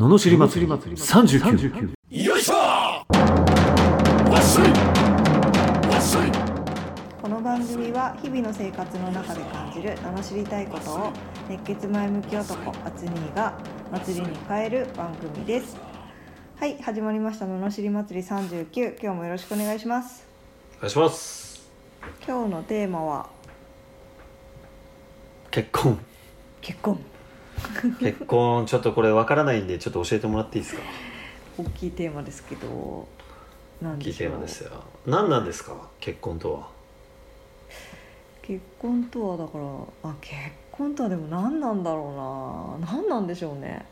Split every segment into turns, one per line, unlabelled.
ののしり祭り。39
よいしょわっしょい！わっしょい！
この番組は日々の生活の中で感じる罵りたいことを熱血前向き男アツニーが祭りに変える番組です。はい始まりました。罵り祭り39今日もよろしくお願いします。
お願いします。
今日のテーマは？
結婚。
結婚
結婚ちょっとこれわからないんでちょっと教えてもらっていいですか？
大きいテーマですけど何
キー
でしょう。
テーマですよ。何なんですか？結婚とは。
結婚とはだからあ結婚とはでも何なんだろうな。何なんでしょうね。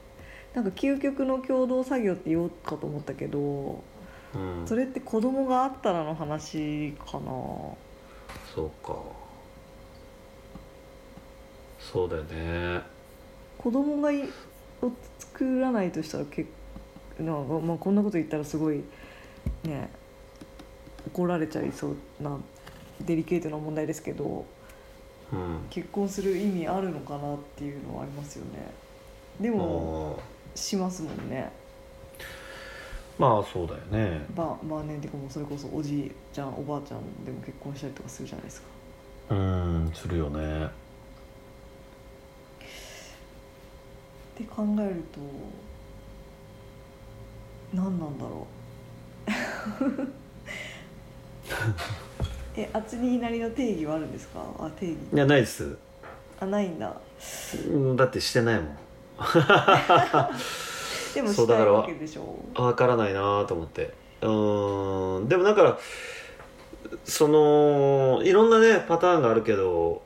なんか究極の共同作業って言おうかと思ったけど
うん。
それって子供があったらの話かな。
そうか。そうだよね
子供がいを作らないとしたら結なんか、まあ、こんなこと言ったらすごいね怒られちゃいそうなデリケートな問題ですけど
うん。
結婚する意味あるのかなっていうのはありますよね。でも
あ
しますもんね。
ーまあそうだよね。
ば晩年っていうかもうそれこそおじいちゃんおばあちゃんでも結婚したりとかするじゃないですか。
うんするよね
って考えると何なんだろう。え厚になりの定義はあるんですか？あ定義。
いやないです。
あないんだ。
うんだってしてないもん。
でも
そうだから
したいわけでしょ。
わからないなと思って。うーんでもだからそのいろんなねパターンがあるけど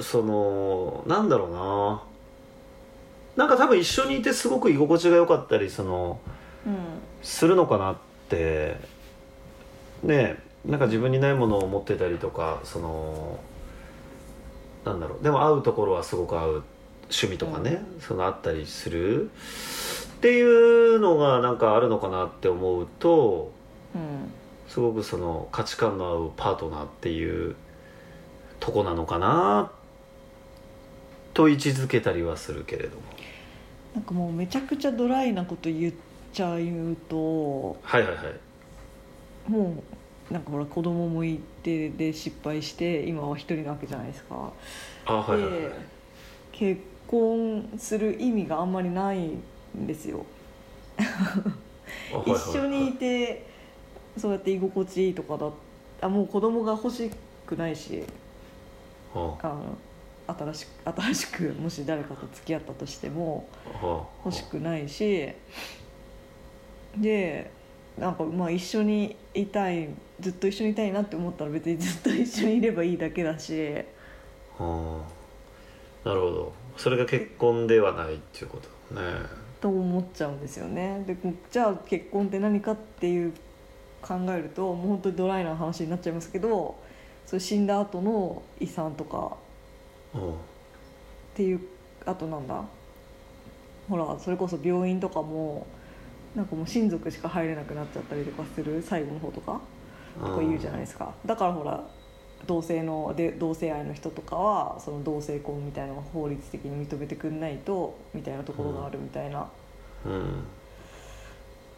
そのなんだろうななんか多分一緒にいてすごく居心地が良かったりその
うん
するのかなってねなんか自分にないものを持ってたりとかそのなんだろうでも会うところはすごく合う趣味とかね、そのあったりする。っていうのがなんかあるのかなって思うと
うん。
すごくその価値観の合うパートナーっていうとこなのかなと位置づけたりはするけれども
なんかもうめちゃくちゃドライなこと言っちゃうと
はいはいはい。
もうなんかほら子供もいてで失敗して今は一人なわけじゃないですか。
あはいはいはい。
で結婚する意味があんまりないんですよ。一緒にいてそうやって居心地いいとかだあもう子供が欲しくないし
あ。
あの新しく新しくもし誰かと付き合ったとしても
あ。
欲しくないしでなんかまあ一緒にいたいずっと一緒にいたいなって思ったら別にずっと一緒にいればいいだけだし。
ああ。なるほど。それが結婚ではないっていうことだね。
と思っちゃうんですよね。でじゃあ結婚って何かっていう考えるともう本当にドライな話になっちゃいますけどそれ死んだ後の遺産とか
うん
っていうあとなんだ？ほらそれこそ病院とかもなんかもう親族しか入れなくなっちゃったりとかする最後の方とかとか言うじゃないですか。だからほら同性ので同性愛の人とかはその同性婚みたいなのを法律的に認めてくんないとみたいなところがあるみたいな、
うん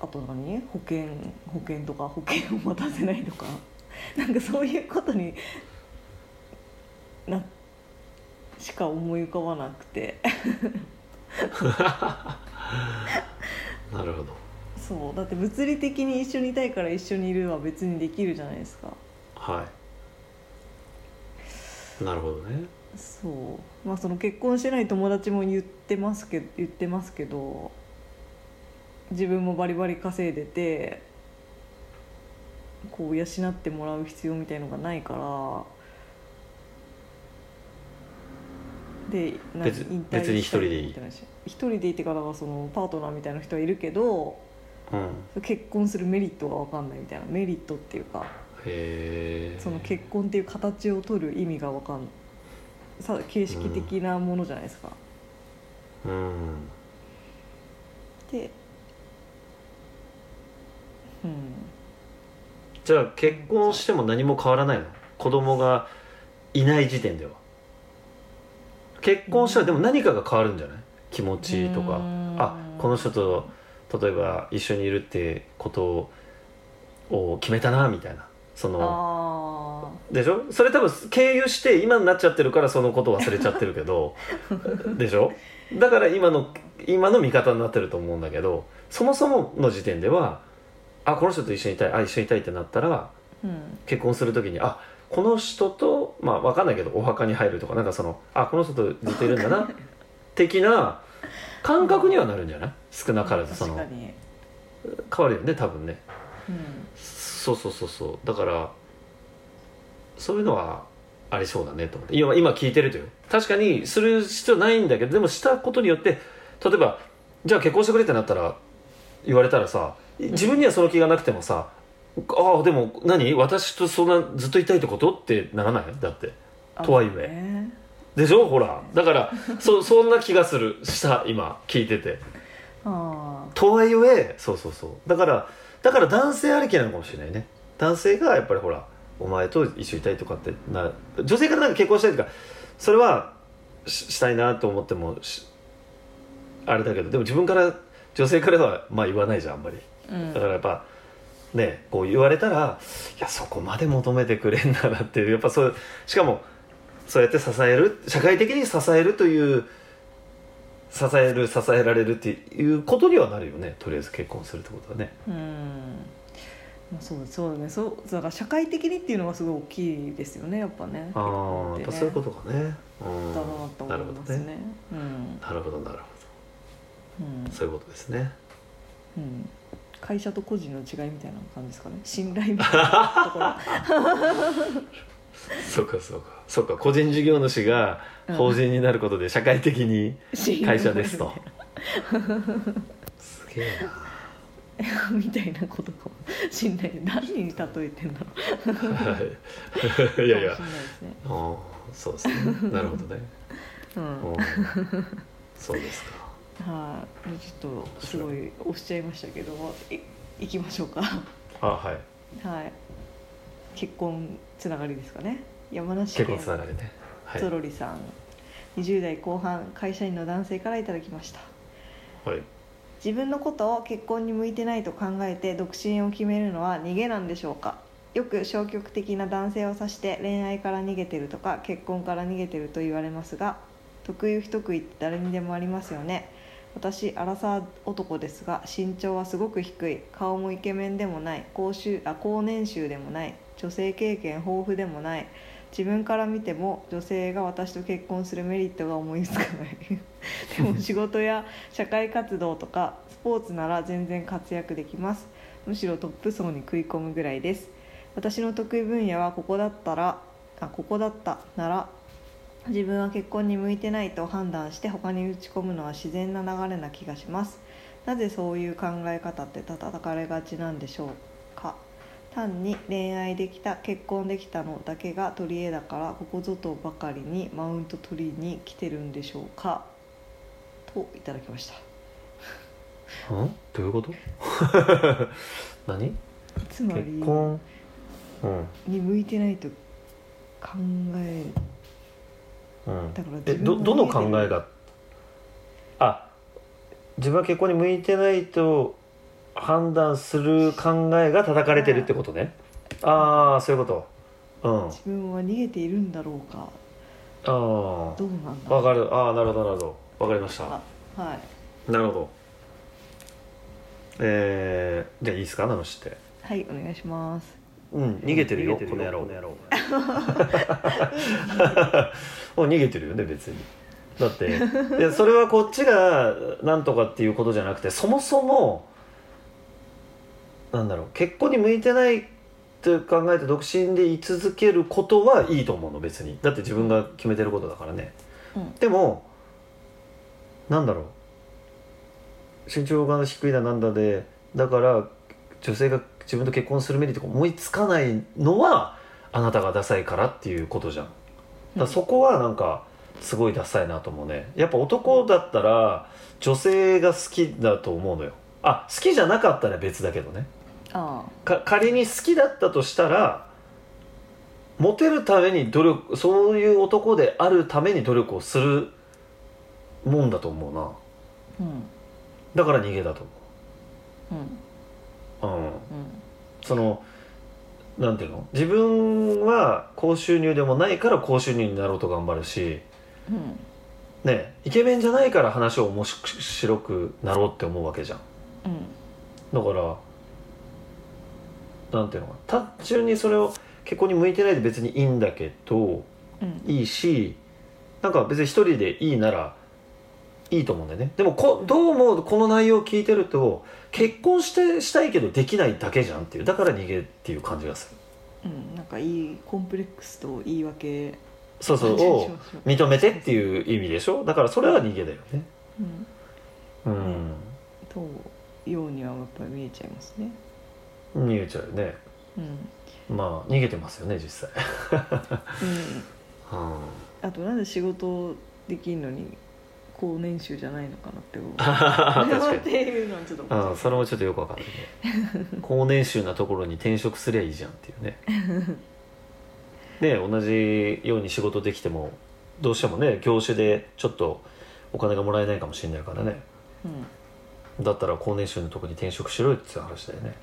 あと何？保険保険とか保険を持たせないとか。なんかそういうことになってしか思い浮かばなくて。
なるほど。
そう。だって物理的に一緒にいたいから一緒にいるは別にできるじゃないですか。
はい。なるほどね。
そう。まあその結婚してない友達も言ってますけど言ってますけど自分もバリバリ稼いでてこう養ってもらう必要みたいのがないからで何
別別に一人でいい。
一人でいいってからはそのパートナーみたいな人はいるけど
うん。
結婚するメリットが分かんないみたいな。メリットっていうか
へえ
その結婚っていう形を取る意味が分かんさ形式的なものじゃないですか。
うん。
でうん。
じゃあ結婚しても何も変わらないの？子供がいない時点では結婚したらでも何かが変わるんじゃない？気持ちとか。あこの人と例えば一緒にいるってことを決めたなみたいな。その
あ
でしょ？それ多分経由して今になっちゃってるからそのこと忘れちゃってるけど でしょ？だから今の今の味方になってると思うんだけどそもそもの時点ではあこの人と一緒にいたいあ一緒にいたいってなったら
あうん。
結婚する時にあこの人とまあ分かんないけどお墓に入るとかなんかそのあこの人とずっといるんだな的な感覚にはなるんじゃない？少なからずその変わるよね多分ね。
うん。
そうそうそうそう。だからそういうのはありそうだねと思って。今今聞いてるとよ。確かにする必要ないんだけどでもしたことによって例えばじゃあ結婚してくれってなったら言われたらさ自分にはその気がなくてもさああでも何？私とそんなずっといたいってことってならない？だって。とはいえ。
ね。
でしょ？ほら。だから そそんな気がする。した今聞いてて。
あ
とはいえそうそうそう。だからだから男性ありきなのかもしれないね。男性がやっぱりほらお前と一緒にいたいとかってな女性からなんか結婚したいとかそれはししたいなと思ってもしあれだけど。でも自分から女性からはまあ言わないじゃんあんまり。
あうん。
だからやっぱねこう言われたらいやそこまで求めてくれんだなっていうやっぱそうしかもそうやって支える社会的に支えるという支える支えられるっていうことにはなるよね。とりあえず結婚するってことはね。
うん。まあそうそうだね。そうだから社会的にっていうのがすごい大きいですよねやっぱね。
ああ、やっぱそういうことかね。うん。
だなと思いますね。うん。
なるほどなるほ
うん。
どそういうことですね。
うん会社と個人の違いみたいな感じですかね？信頼みたいなところ
そうかそうか。そうか。個人事業主が法人になることで社会的に
信
会
頼
社ですと。すげえな。
みたいなことかも信頼何に例えてんだろう。
はいいや。いや
ね。
ああそうですね。なるほどね。
うん。
うんそうですか
はい、ちょっとすごい押しちゃいましたけどい行きましょうか。
あはい。
はい。結婚つながりですかね。山梨県
結婚つながりね。はい。
ゾロリさん。20代後半会社員の男性からいただきました。
はい。
自分のことを結婚に向いてないと考えて独身を決めるのは逃げなんでしょうか。よく消極的な男性を指して恋愛から逃げてるとか結婚から逃げてると言われますが得意不得意って誰にでもありますよね私アラサー男ですが身長はすごく低い。顔もイケメンでもない。高収あ高年収でもない。女性経験豊富でもない。自分から見ても女性が私と結婚するメリットが思いつかない。でも仕事や社会活動とかスポーツなら全然活躍できます。むしろトップ層に食い込むぐらいです。私の得意分野はここだったらあここだったなら自分は結婚に向いてないと判断して他に打ち込むのは自然な流れな気がします。なぜそういう考え方って叩かれがちなんでしょうか？単に恋愛できた結婚できたのだけが取り柄だからここぞとばかりにマウント取りに来てるんでしょうか？といただきました。
うんどういうこと？何？
つまり
結婚？うん。
に向いてないと考え
うん
だから
えどどの考えが？あ自分は結婚に向いてないと判断する考えが叩かれてるってことね。ああそういうこと。うん。あ
自分は逃げているんだろうか。
あ
どうなんだ
わかる。ああなるほどなるほど。わかりました。
あはい。
なるほど。えー、じゃあいいですか？名主って。
はいお願いします。
うん逃げてるよこの野郎 もう逃げてるよね別に。だって。いやそれはこっちがなんとかっていうことじゃなくてそもそもなんだろう結婚に向いてないと考えて独身で居続けることはいいと思うの別に。だって自分が決めてることだからね。
うん。
でもなんだろう。身長が低いだなんだで。だから女性が自分と結婚するメリットが思いつかないのはあなたがダサいからっていうことじゃん。だそこはなんかすごいダサいなと思うね。やっぱ男だったら女性が好きだと思うのよ。あ好きじゃなかったら別だけどね。仮に好きだったとしたらモテるために努力そういう男であるために努力をするもんだと思うな。
あうん。
だから逃げだと
う。ん。
思う、うん、
うん。
そのなんていうの？自分は高収入でもないから高収入になろうと頑張るし
うん。
ねイケメンじゃないから話を面白くなろうって思うわけじゃん。
うん。
だからなんていうの？かな単純にそれを結婚に向いてないで別にいいんだけど
うん。
いいしなんか別に一人でいいならいいと思うんだよね。でもこどうもこの内容を聞いてると結婚してしたいけどできないだけじゃんっていうだから逃げっていう感じがする。
うんなんかいいコンプレックスと言い訳。
そうそうを認めてっていう意味でしょ？だからそれは逃げだよね。
うん。
うん、
とようにはやっぱり見えちゃいますね。
逃げちゃうよね。
うん。
まあ逃げてますよね実際。
うん。
うん。
あとなんで仕事できんのに高年収じゃないのかなって思う。
確かに。
っていうのはちょっと
うん、それもちょっとよくわかんないね。高年収なところに転職すりゃいいじゃんっていうね。ね同じように仕事できてもどうしてもね業種でちょっとお金がもらえないかもしれないからね。
うん。
だったら高年収のとこに転職しろよっていう話だよね。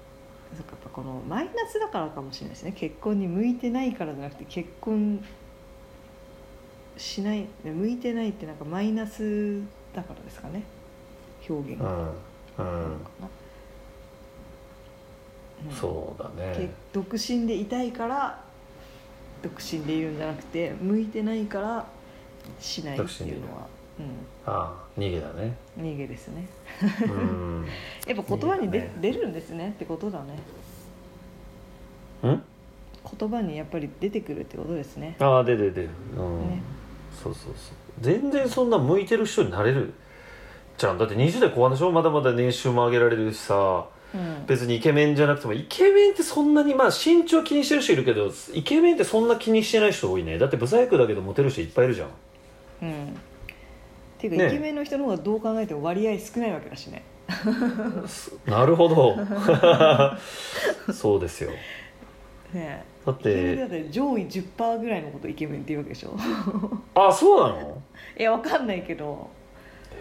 そっかやっぱこのマイナスだからかもしれないですね。結婚に向いてないからじゃなくて結婚しない向いてないってなんかマイナスだからですかね。表現が、
うんうん。そうだ
け
ね
独身でいたいから独身でいるんじゃなくて向いてないからしないっていうのは、
ああ逃げだね。
うん、逃げですね。
うん。
やっぱ言葉にで、
逃げだね。
出るんですねってことだね。
うん？
言葉にやっぱり出てくるってことですね。
ああ出て出る。うん、
ね
そうそうそう。全然そんな向いてる人になれるじゃん。だって20代後半でしょ？まだまだ年収も上げられるしさ。
うん。
別にイケメンじゃなくてもイケメンってそんなにまあ身長気にしてる人いるけどイケメンってそんな気にしてない人多いね。だってブサイクだけどモテる人いっぱいいるじゃん。
うん。っていうか、
ね
イケメンの人の方がどう考えても割合少ないわけだしね。
なるほど。そうですよ
ね
だっ
イケメンだ
て
って上位10%ぐらいのことイケメンって言うわけでしょ。
あそうなの？
いやわかんないけど、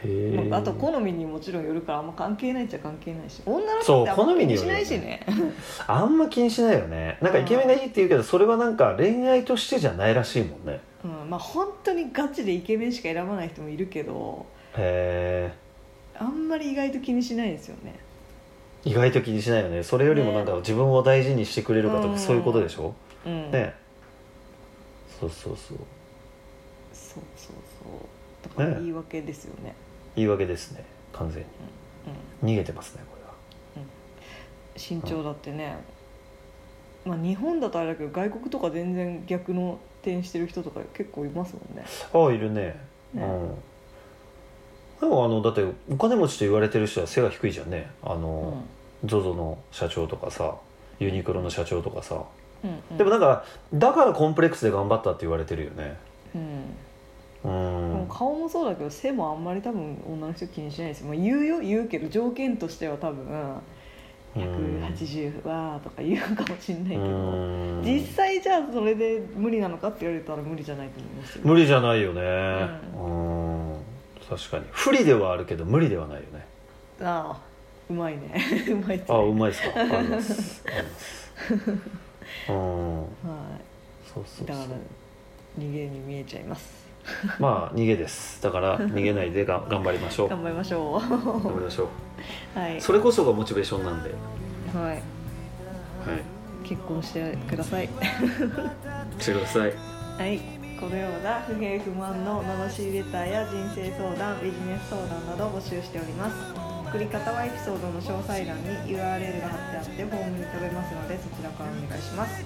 へえ。
まあ、あと好みにもちろんよるからあんま関係ないっちゃ関係ないし。女の人ってあんま
好み
気にしないしね。
あんま気にしないよね。なんかイケメンがいいって言うけどそれはなんか恋愛としてじゃないらしいもんね。
うん。まあ本当にガチでイケメンしか選ばない人もいるけど
へえ。
あんまり意外と気にしないですよね
意外と気にしないよね。それよりもなんか自分を大事にしてくれるかと
うん。
かそういうことでしょ？
うん。
ね。そうそうそう。
そうそうそう。だから
ね
言い訳ですよね。
言い訳ですね。完全
うん。
に逃げてますねこれは。
身長だってね、まあ日本だとあれだけど外国とか全然逆の転してる人とか結構いますもんね。
ああいるね。
ね。
うん。でもあのだってお金持ちと言われてる人は背が低いじゃんね。あ
うん。
の、ZOZO の社長とかさユニクロの社長とかさ、
うんうん。
でもなんかだからコンプレックスで頑張ったって言われてるよね。
うん。
うん。
顔もそうだけど背もあんまり多分女の人気にしないですよ、まあ、言うよ言うけど条件としては多分180はとか言うかもしんないけ
う
ど
ん。
実際じゃあそれで無理なのかって言われたら無理じゃないと思いますよ。
無理じゃないよね。
う
うん。確かに。不利ではあるけど無理ではないよね。
ああうまいね。うまい
あうまいですか？あります。あります。うん。
は
そうそうそう。
いだから逃げに見えちゃいます。
まあ逃げです。だから逃げないでが頑張りましょう。
頑張りましょ
頑張りましょ
う。はい、
うそれこそがモチベーションなんで。
はい、
はい。
結婚してください。
してください。
はい。このような不平不満の罵りレターや人生相談ビジネス相談など募集しております送り方はエピソードの詳細欄に URL が貼ってあってフォームに飛べますのでそちらからお願いします。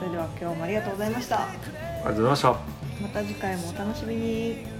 それでは今日もありがとうございました。
ありがとうございました。
また次回もお楽しみに